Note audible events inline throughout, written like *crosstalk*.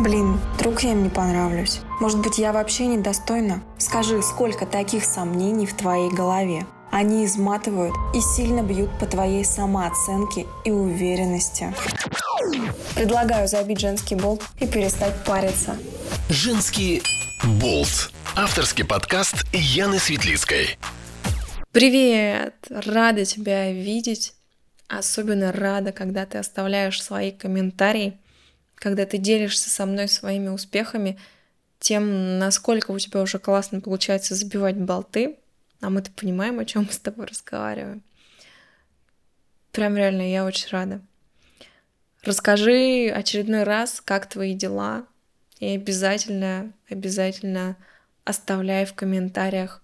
Блин, вдруг я им не понравлюсь. Может быть, я вообще недостойна? Скажи, сколько таких сомнений в твоей голове? Они изматывают и сильно бьют по твоей самооценке и уверенности. Предлагаю забить женский болт и перестать париться. Женский болт. Авторский подкаст Яны Светлицкой. Привет! Рада тебя видеть. Особенно рада, когда ты оставляешь свои комментарии – когда ты делишься со мной своими успехами, тем, насколько у тебя уже классно получается забивать болты, а мы-то понимаем, о чем мы с тобой разговариваем. Прям реально, я очень рада. Расскажи очередной раз, как твои дела, и обязательно, обязательно оставляй в комментариях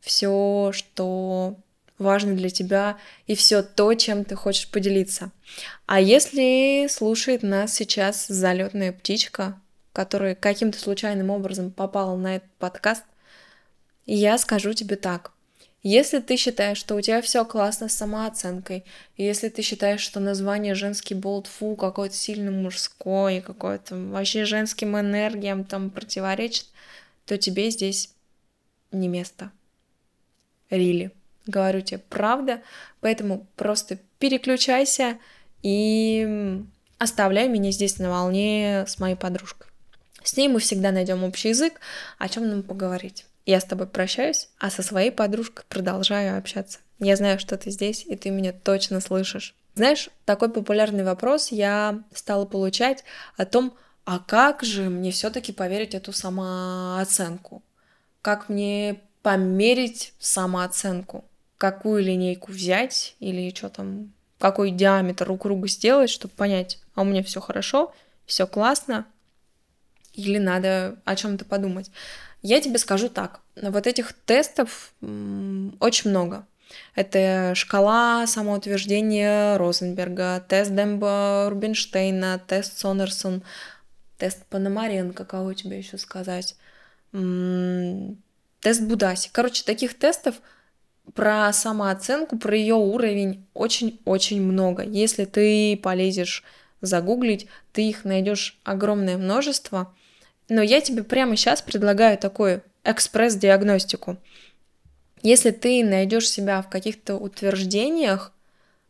все, что важно для тебя и все то, чем ты хочешь поделиться. А если слушает нас сейчас залетная птичка, которая каким-то случайным образом попала на этот подкаст, я скажу тебе так. Если ты считаешь, что у тебя все классно с самооценкой, если ты считаешь, что название женский болт фу какой-то сильно мужской, какой-то вообще женским энергиям там противоречит, то тебе здесь не место. Рили. Really. Говорю тебе правда, поэтому просто переключайся и оставляй меня здесь на волне с моей подружкой. С ней мы всегда найдем общий язык, о чем нам поговорить. Я с тобой прощаюсь, а со своей подружкой продолжаю общаться. Я знаю, что ты здесь, и ты меня точно слышишь. Знаешь, такой популярный вопрос я стала получать о том, а как же мне все-таки поверить эту самооценку? Как мне померить самооценку? Какую линейку взять или что там, какой диаметр у круга сделать, чтобы понять, а у меня все хорошо, все классно, или надо о чем-то подумать. Я тебе скажу так, вот этих тестов очень много. Это шкала самоутверждения Розенберга, тест Демба Рубинштейна, тест Сонерсон, тест Пономаренко, кого у тебя еще сказать, тест Будаси. Короче, таких тестов про самооценку, про ее уровень очень-очень много. Если ты полезешь загуглить, ты их найдешь огромное множество. Но я тебе прямо сейчас предлагаю такую экспресс-диагностику. Если ты найдешь себя в каких-то утверждениях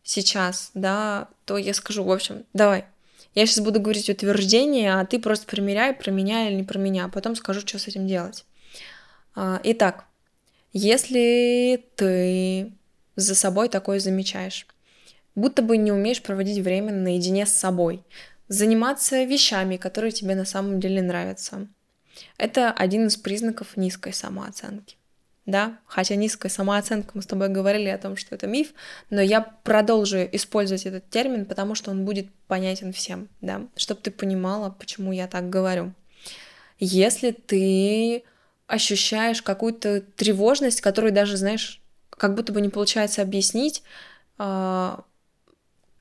сейчас, да, то я скажу, в общем, давай, я сейчас буду говорить утверждения, а ты просто примеряй, про меня или не про меня, а потом скажу, что с этим делать. А, итак, если ты за собой такое замечаешь, будто бы не умеешь проводить время наедине с собой, заниматься вещами, которые тебе на самом деле нравятся. Это один из признаков низкой самооценки. Да, хотя низкая самооценка, мы с тобой говорили о том, что это миф, но я продолжу использовать этот термин, потому что он будет понятен всем, да, чтобы ты понимала, почему я так говорю. Если ты ощущаешь какую-то тревожность, которую даже, знаешь, как будто бы не получается объяснить, а,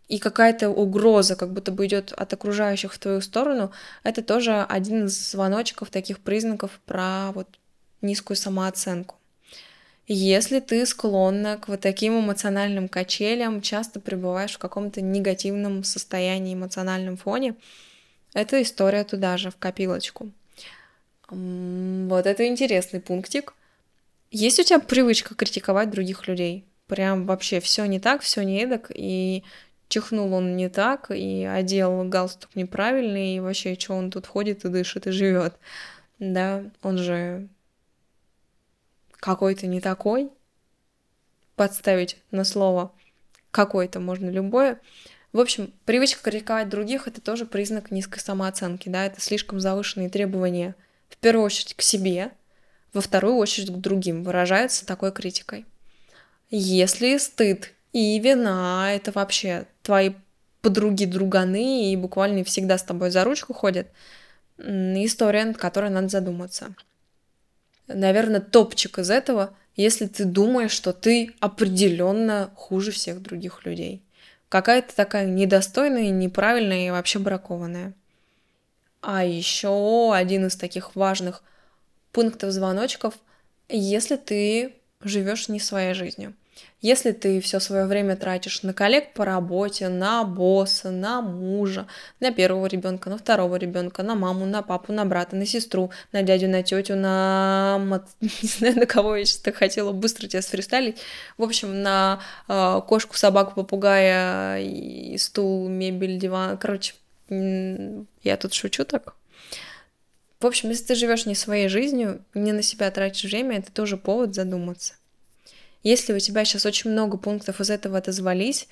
и какая-то угроза, как будто бы идет от окружающих в твою сторону, это тоже один из звоночков, таких признаков про вот низкую самооценку. Если ты склонна к вот таким эмоциональным качелям, часто пребываешь в каком-то негативном состоянии, эмоциональном фоне, эта история туда же, в копилочку. Вот это интересный пунктик. Есть у тебя привычка критиковать других людей? Прям вообще все не так, все не эдак, и чихнул он не так, и одел галстук неправильный, и вообще, что он тут ходит и дышит и живет. Да, он же какой-то не такой. Подставить на слово какой-то можно любое. В общем, привычка критиковать других — это тоже признак низкой самооценки, да, это слишком завышенные требования — в первую очередь к себе, во вторую очередь к другим, выражаются такой критикой. Если стыд и вина — это вообще твои подруги-друганы и буквально всегда с тобой за ручку ходят, история, над которой надо задуматься. Наверное, топчик из этого, если ты думаешь, что ты определенно хуже всех других людей. Какая-то такая недостойная, неправильная и вообще бракованная. А еще один из таких важных пунктов звоночков, если ты живешь не своей жизнью. Если ты все свое время тратишь на коллег по работе, на босса, на мужа, на первого ребенка, на второго ребенка, на маму, на папу, на брата, на сестру, на дядю, на тетю, на *laughs* не знаю, на кого я сейчас так хотела быстро тебя сфристайлить. В общем, на э, кошку, собаку, попугая, и стул, мебель, диван. Короче, я тут шучу так. В общем, если ты живешь не своей жизнью, не на себя тратишь время, это тоже повод задуматься. Если у тебя сейчас очень много пунктов из этого отозвались,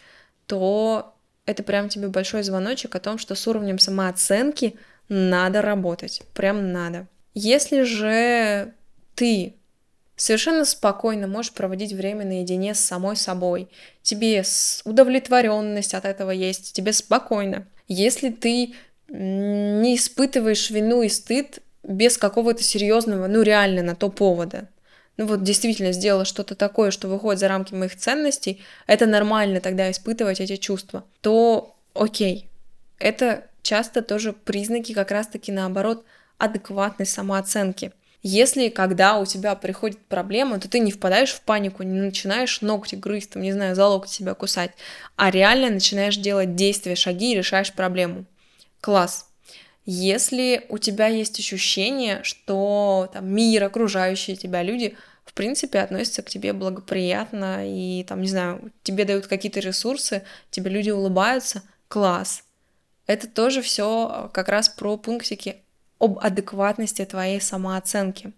то это прям тебе большой звоночек о том, что с уровнем самооценки надо работать. Прям надо. Если же ты совершенно спокойно можешь проводить время наедине с самой собой, тебе удовлетворенность от этого есть, тебе спокойно. Если ты не испытываешь вину и стыд без какого-то серьезного, ну реально на то повода, ну вот действительно сделала что-то такое, что выходит за рамки моих ценностей, это нормально тогда испытывать эти чувства, то окей. Это часто тоже признаки как раз-таки наоборот адекватной самооценки. Если когда у тебя приходит проблема, то ты не впадаешь в панику, не начинаешь ногти грызть, там, не знаю, за локоть себя кусать, а реально начинаешь делать действия, шаги и решаешь проблему. Класс. Если у тебя есть ощущение, что там, мир, окружающие тебя люди в принципе, относятся к тебе благоприятно и, там, не знаю, тебе дают какие-то ресурсы, тебе люди улыбаются, класс. Это тоже все как раз про пунктики об адекватности твоей самооценки.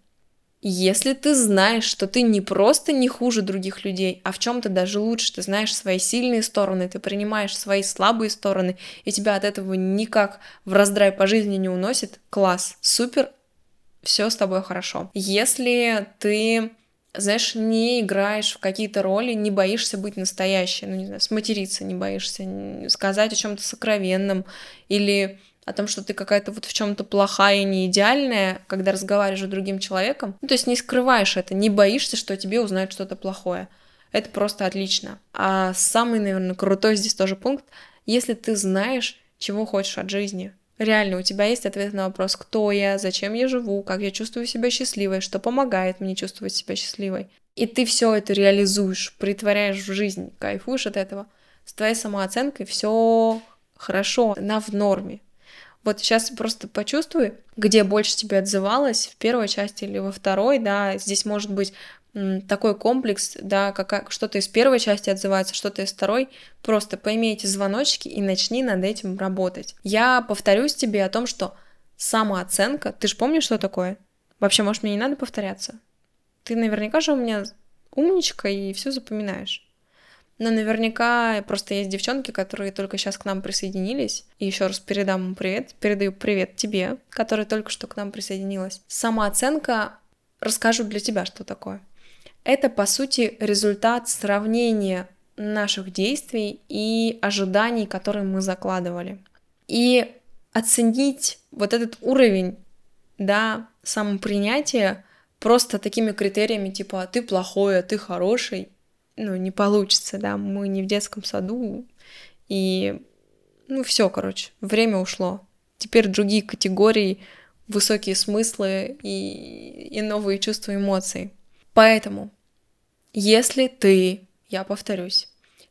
Если ты знаешь, что ты не просто не хуже других людей, а в чем-то даже лучше, ты знаешь свои сильные стороны, ты принимаешь свои слабые стороны, и тебя от этого никак в раздрай по жизни не уносит, класс, супер, все с тобой хорошо. Если ты знаешь, не играешь в какие-то роли, не боишься быть настоящей, ну, не знаю, сматериться не боишься, сказать о чем-то сокровенном или о том, что ты какая-то вот в чем-то плохая не идеальная, когда разговариваешь с другим человеком. Ну, то есть не скрываешь это, не боишься, что тебе узнают что-то плохое. Это просто отлично. А самый, наверное, крутой здесь тоже пункт, если ты знаешь, чего хочешь от жизни, Реально, у тебя есть ответ на вопрос, кто я, зачем я живу, как я чувствую себя счастливой, что помогает мне чувствовать себя счастливой. И ты все это реализуешь, притворяешь в жизнь, кайфуешь от этого. С твоей самооценкой все хорошо, она в норме. Вот сейчас просто почувствуй, где больше тебе отзывалось, в первой части или во второй, да, здесь может быть такой комплекс, да, как что-то из первой части отзывается, что-то из второй, просто пойми эти звоночки и начни над этим работать. Я повторюсь тебе о том, что самооценка, ты же помнишь, что такое? Вообще, может, мне не надо повторяться? Ты наверняка же у меня умничка и все запоминаешь. Но наверняка просто есть девчонки, которые только сейчас к нам присоединились. И еще раз передам им привет. Передаю привет тебе, которая только что к нам присоединилась. Самооценка расскажу для тебя, что такое. Это, по сути, результат сравнения наших действий и ожиданий, которые мы закладывали. И оценить вот этот уровень, да, самопринятия просто такими критериями, типа, «А ты плохой, а ты хороший, ну, не получится, да, мы не в детском саду, и, ну, все, короче, время ушло. Теперь другие категории, высокие смыслы и, и новые чувства, эмоции. Поэтому, если ты, я повторюсь,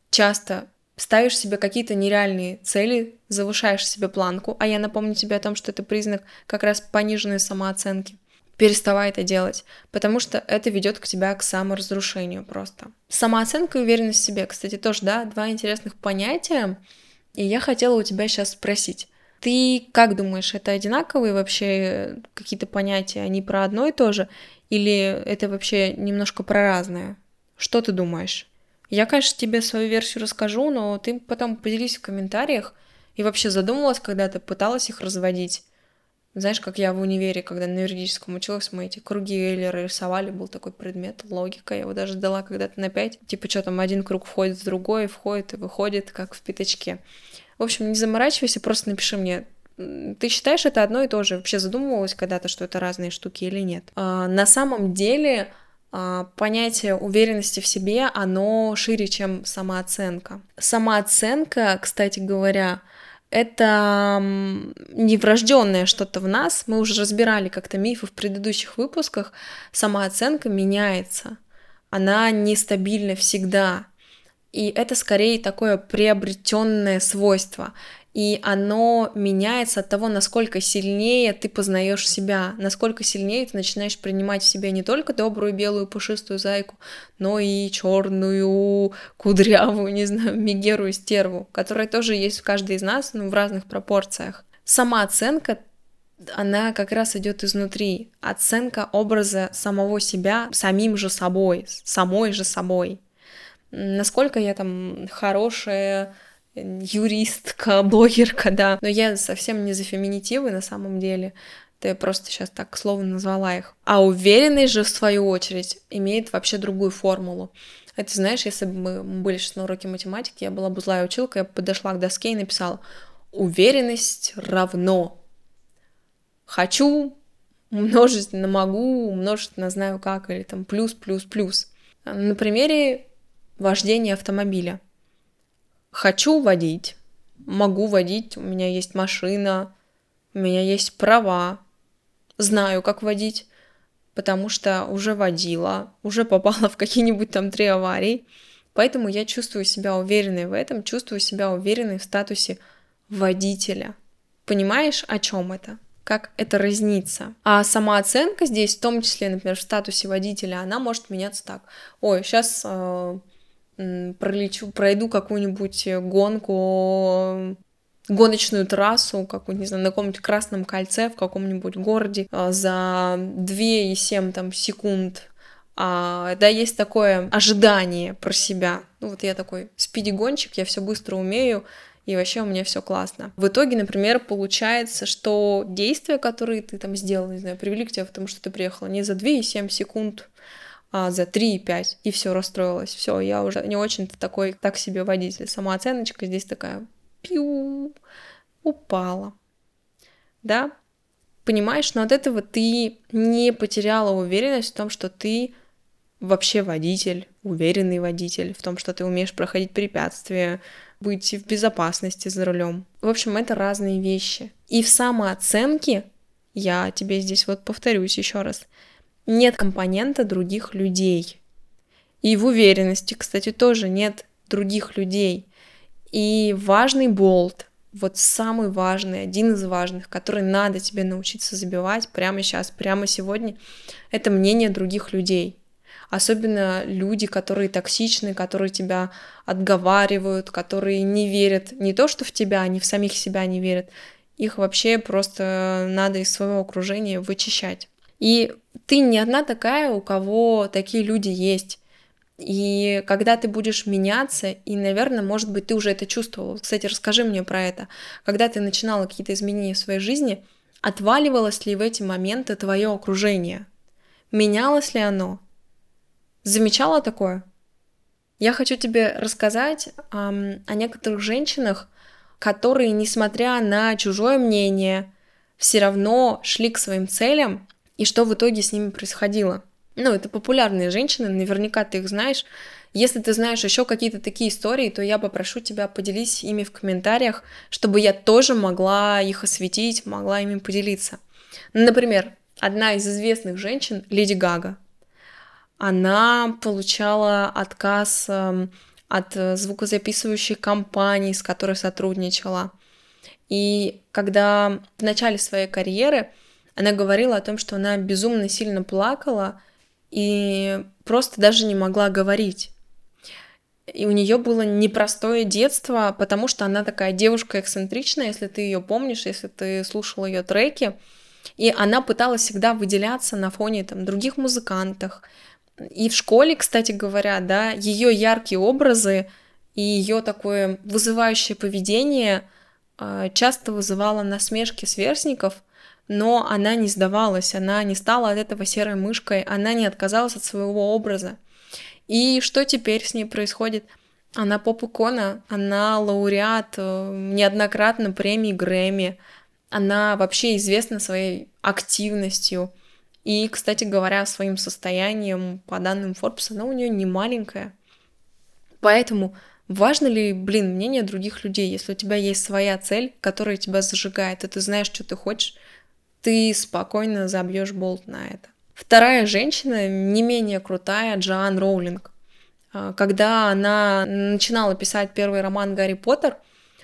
часто ставишь себе какие-то нереальные цели, завышаешь себе планку, а я напомню тебе о том, что это признак как раз пониженной самооценки, переставай это делать, потому что это ведет к тебя к саморазрушению просто. Самооценка и уверенность в себе, кстати, тоже, да, два интересных понятия, и я хотела у тебя сейчас спросить, ты как думаешь, это одинаковые вообще какие-то понятия, они про одно и то же, или это вообще немножко про разное? Что ты думаешь? Я, конечно, тебе свою версию расскажу, но ты потом поделись в комментариях. И вообще задумалась, когда ты пыталась их разводить. Знаешь, как я в универе, когда на юридическом училась, мы эти круги Эйлера рисовали, был такой предмет, логика, я его даже сдала когда-то на 5. Типа, что там, один круг входит в другой, входит и выходит, как в пятачке. В общем, не заморачивайся, просто напиши мне, ты считаешь это одно и то же? Вообще задумывалась когда-то, что это разные штуки или нет? А, на самом деле а, понятие уверенности в себе, оно шире, чем самооценка. Самооценка, кстати говоря, это не врожденное что-то в нас. Мы уже разбирали как-то мифы в предыдущих выпусках. Самооценка меняется. она нестабильна всегда. И это скорее такое приобретенное свойство. И оно меняется от того, насколько сильнее ты познаешь себя, насколько сильнее ты начинаешь принимать в себе не только добрую белую пушистую зайку, но и черную, кудрявую, *laughs* не знаю, мегеру и стерву, которая тоже есть в каждой из нас, но ну, в разных пропорциях. Сама оценка она как раз идет изнутри. Оценка образа самого себя самим же собой, самой же собой. Насколько я там хорошая юристка, *laughs* блогерка, да. Но я совсем не за феминитивы на самом деле. Я просто сейчас так словно назвала их. А уверенность же, в свою очередь, имеет вообще другую формулу. Это, знаешь, если бы мы были сейчас на уроке математики, я была бы злая училка, я подошла к доске и написала «Уверенность равно хочу умножить на могу, умножить на знаю как, или там плюс, плюс, плюс. На примере вождения автомобиля. Хочу водить, могу водить, у меня есть машина, у меня есть права, знаю, как водить, потому что уже водила, уже попала в какие-нибудь там три аварии, поэтому я чувствую себя уверенной в этом, чувствую себя уверенной в статусе водителя. Понимаешь, о чем это? как это разнится. А сама оценка здесь, в том числе, например, в статусе водителя, она может меняться так. Ой, сейчас э, пролечу, пройду какую-нибудь гонку гоночную трассу, какую-нибудь, не знаю, на каком-нибудь красном кольце в каком-нибудь городе э, за 2,7 там, секунд а, да, есть такое ожидание про себя. Ну вот я такой спиди-гонщик, я все быстро умею, и вообще у меня все классно. В итоге, например, получается, что действия, которые ты там сделал, не знаю, привели к тебе, потому что ты приехала не за 2,7 секунд, а за 3,5, и все расстроилась. Все, я уже не очень-то такой, так себе водитель. Самооценочка здесь такая, пью, упала. Да? Понимаешь, но от этого ты не потеряла уверенность в том, что ты вообще водитель, уверенный водитель, в том, что ты умеешь проходить препятствия, быть в безопасности за рулем. В общем, это разные вещи. И в самооценке, я тебе здесь вот повторюсь еще раз, нет компонента других людей. И в уверенности, кстати, тоже нет других людей. И важный болт, вот самый важный, один из важных, который надо тебе научиться забивать прямо сейчас, прямо сегодня, это мнение других людей особенно люди, которые токсичны, которые тебя отговаривают, которые не верят не то, что в тебя, они в самих себя не верят, их вообще просто надо из своего окружения вычищать. И ты не одна такая, у кого такие люди есть. И когда ты будешь меняться, и, наверное, может быть, ты уже это чувствовала. Кстати, расскажи мне про это. Когда ты начинала какие-то изменения в своей жизни, отваливалось ли в эти моменты твое окружение? Менялось ли оно? Замечала такое? Я хочу тебе рассказать эм, о некоторых женщинах, которые, несмотря на чужое мнение, все равно шли к своим целям, и что в итоге с ними происходило. Ну, это популярные женщины, наверняка ты их знаешь. Если ты знаешь еще какие-то такие истории, то я попрошу тебя поделись ими в комментариях, чтобы я тоже могла их осветить, могла ими поделиться. Например, одна из известных женщин, Леди Гага, она получала отказ эм, от звукозаписывающей компании, с которой сотрудничала. И когда в начале своей карьеры она говорила о том, что она безумно сильно плакала и просто даже не могла говорить. И у нее было непростое детство, потому что она такая девушка эксцентричная, если ты ее помнишь, если ты слушал ее треки. И она пыталась всегда выделяться на фоне там, других музыкантов, и в школе, кстати говоря, да, ее яркие образы и ее такое вызывающее поведение а, часто вызывало насмешки сверстников, но она не сдавалась, она не стала от этого серой мышкой, она не отказалась от своего образа. И что теперь с ней происходит? Она поп-икона, она лауреат э, неоднократно премии Грэмми, она вообще известна своей активностью, и, кстати говоря, своим состоянием, по данным Forbes, она у нее не маленькая. Поэтому важно ли, блин, мнение других людей, если у тебя есть своя цель, которая тебя зажигает, и ты знаешь, что ты хочешь, ты спокойно забьешь болт на это. Вторая женщина, не менее крутая, Джоан Роулинг. А, когда она начинала писать первый роман «Гарри Поттер»,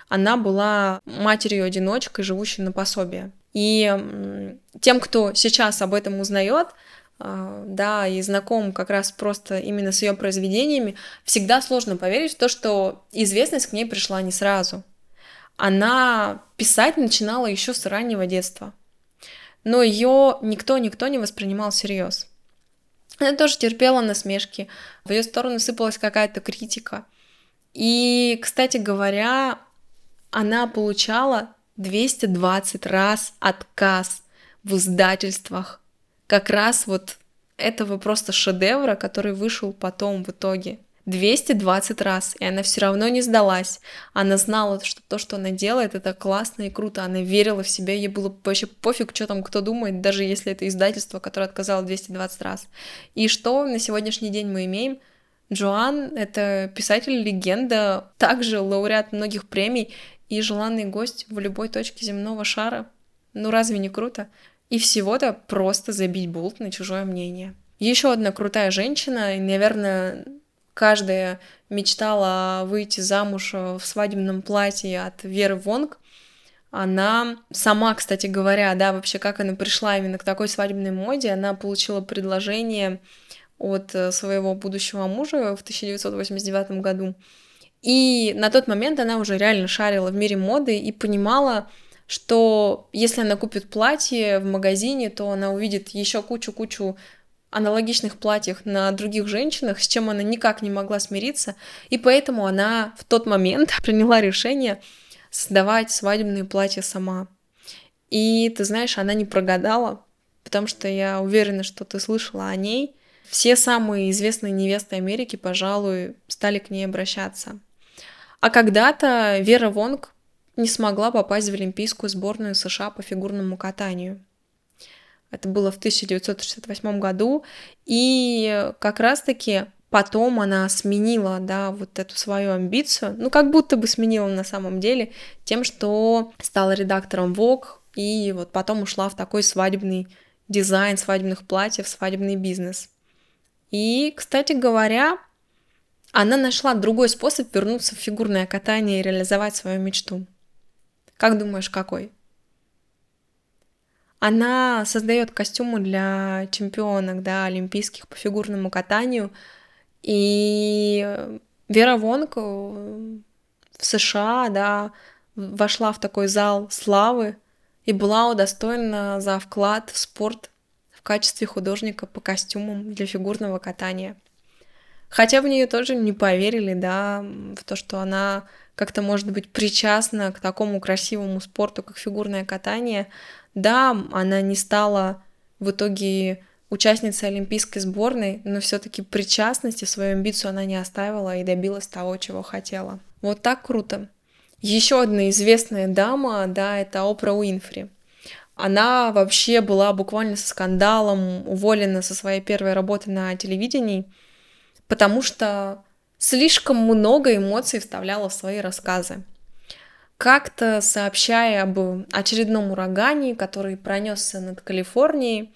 она была матерью-одиночкой, живущей на пособие. И тем, кто сейчас об этом узнает, а, да, и знаком как раз просто именно с ее произведениями, всегда сложно поверить в то, что известность к ней пришла не сразу. Она писать начинала еще с раннего детства. Но ее никто-никто не воспринимал всерьез. Она тоже терпела насмешки, в ее сторону сыпалась какая-то критика. И, кстати говоря, она получала 220 раз отказ в издательствах. Как раз вот этого просто шедевра, который вышел потом в итоге. 220 раз, и она все равно не сдалась. Она знала, что то, что она делает, это классно и круто. Она верила в себя, ей было вообще пофиг, что там кто думает, даже если это издательство, которое отказало 220 раз. И что на сегодняшний день мы имеем? Джоан — это писатель-легенда, также лауреат многих премий и желанный гость в любой точке земного шара. Ну разве не круто? И всего-то просто забить болт на чужое мнение. Еще одна крутая женщина, и, наверное, каждая мечтала выйти замуж в свадебном платье от Веры Вонг. Она сама, кстати говоря, да, вообще как она пришла именно к такой свадебной моде, она получила предложение от своего будущего мужа в 1989 году. И на тот момент она уже реально шарила в мире моды и понимала, что если она купит платье в магазине, то она увидит еще кучу-кучу аналогичных платьях на других женщинах, с чем она никак не могла смириться, и поэтому она в тот момент *laughs* приняла решение создавать свадебные платья сама. И ты знаешь, она не прогадала, потому что я уверена, что ты слышала о ней. Все самые известные невесты Америки, пожалуй, стали к ней обращаться. А когда-то Вера Вонг не смогла попасть в Олимпийскую сборную США по фигурному катанию. Это было в 1968 году, и как раз-таки потом она сменила, да, вот эту свою амбицию, ну, как будто бы сменила на самом деле, тем, что стала редактором Vogue, и вот потом ушла в такой свадебный дизайн свадебных платьев, свадебный бизнес. И, кстати говоря, она нашла другой способ вернуться в фигурное катание и реализовать свою мечту. Как думаешь, какой? Она создает костюмы для чемпионок, да, олимпийских по фигурному катанию. И Вера Вонг э, в США, да, вошла в такой зал славы и была удостоена за вклад в спорт в качестве художника по костюмам для фигурного катания. Хотя в нее тоже не поверили, да, в то, что она как-то может быть причастна к такому красивому спорту, как фигурное катание. Да, она не стала в итоге участницей олимпийской сборной, но все-таки причастности, свою амбицию она не оставила и добилась того, чего хотела. Вот так круто. Еще одна известная дама, да, это Опра Уинфри. Она вообще была буквально со скандалом уволена со своей первой работы на телевидении – потому что слишком много эмоций вставляла в свои рассказы. Как-то сообщая об очередном урагане, который пронесся над Калифорнией,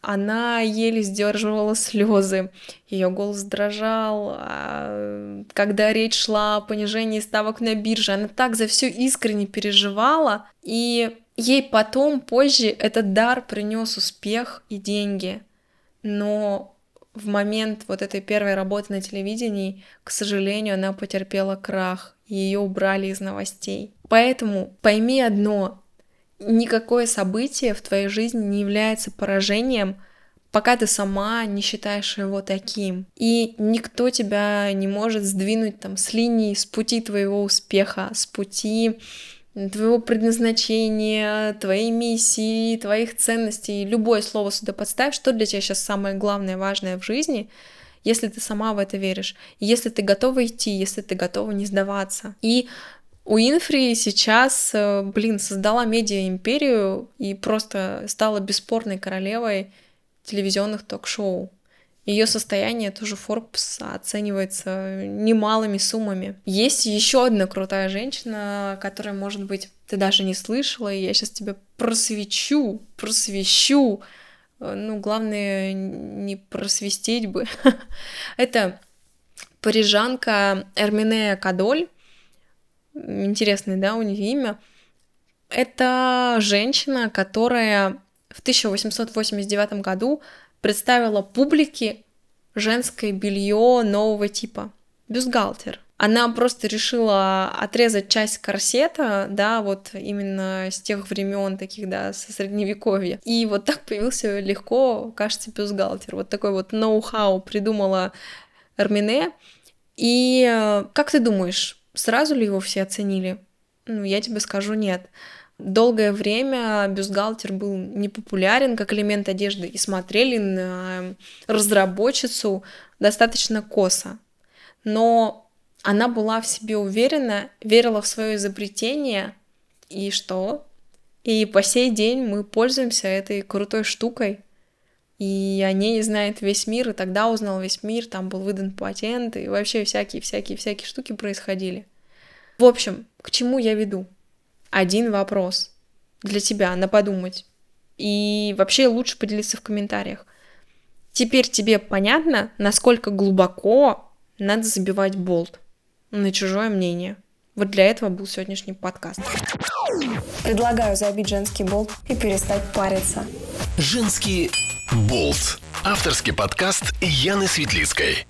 она еле сдерживала слезы, ее голос дрожал, а когда речь шла о понижении ставок на бирже, она так за все искренне переживала, и ей потом, позже, этот дар принес успех и деньги. Но в момент вот этой первой работы на телевидении, к сожалению, она потерпела крах, ее убрали из новостей. Поэтому пойми одно, никакое событие в твоей жизни не является поражением, пока ты сама не считаешь его таким. И никто тебя не может сдвинуть там с линии, с пути твоего успеха, с пути твоего предназначения, твоей миссии, твоих ценностей, любое слово сюда подставь, что для тебя сейчас самое главное, важное в жизни, если ты сама в это веришь, если ты готова идти, если ты готова не сдаваться. И у Инфри сейчас, э, блин, создала медиа-империю и просто стала бесспорной королевой телевизионных ток-шоу. Ее состояние тоже Forbes оценивается немалыми суммами. Есть еще одна крутая женщина, которая, может быть, ты даже не слышала, и я сейчас тебя просвечу, просвещу ну, главное, не просвистеть бы. *laughs* Это парижанка Эрминея Кадоль. Интересное, да, у нее имя. Это женщина, которая в 1889 году представила публике женское белье нового типа. Бюстгальтер. Она просто решила отрезать часть корсета, да, вот именно с тех времен таких, да, со средневековья. И вот так появился легко, кажется, бюстгальтер. Вот такой вот ноу-хау придумала Эрмине. И э, как ты думаешь, сразу ли его все оценили? Ну, я тебе скажу нет. Долгое время бюстгальтер был непопулярен как элемент одежды и смотрели на разработчицу достаточно косо. Но она была в себе уверена, верила в свое изобретение, и что? И по сей день мы пользуемся этой крутой штукой, и о ней знает весь мир, и тогда узнал весь мир, там был выдан патент, и вообще всякие-всякие-всякие штуки происходили. В общем, к чему я веду? Один вопрос для тебя на подумать. И вообще лучше поделиться в комментариях. Теперь тебе понятно, насколько глубоко надо забивать болт на чужое мнение. Вот для этого был сегодняшний подкаст. Предлагаю забить женский болт и перестать париться. Женский болт. Авторский подкаст Яны Светлицкой.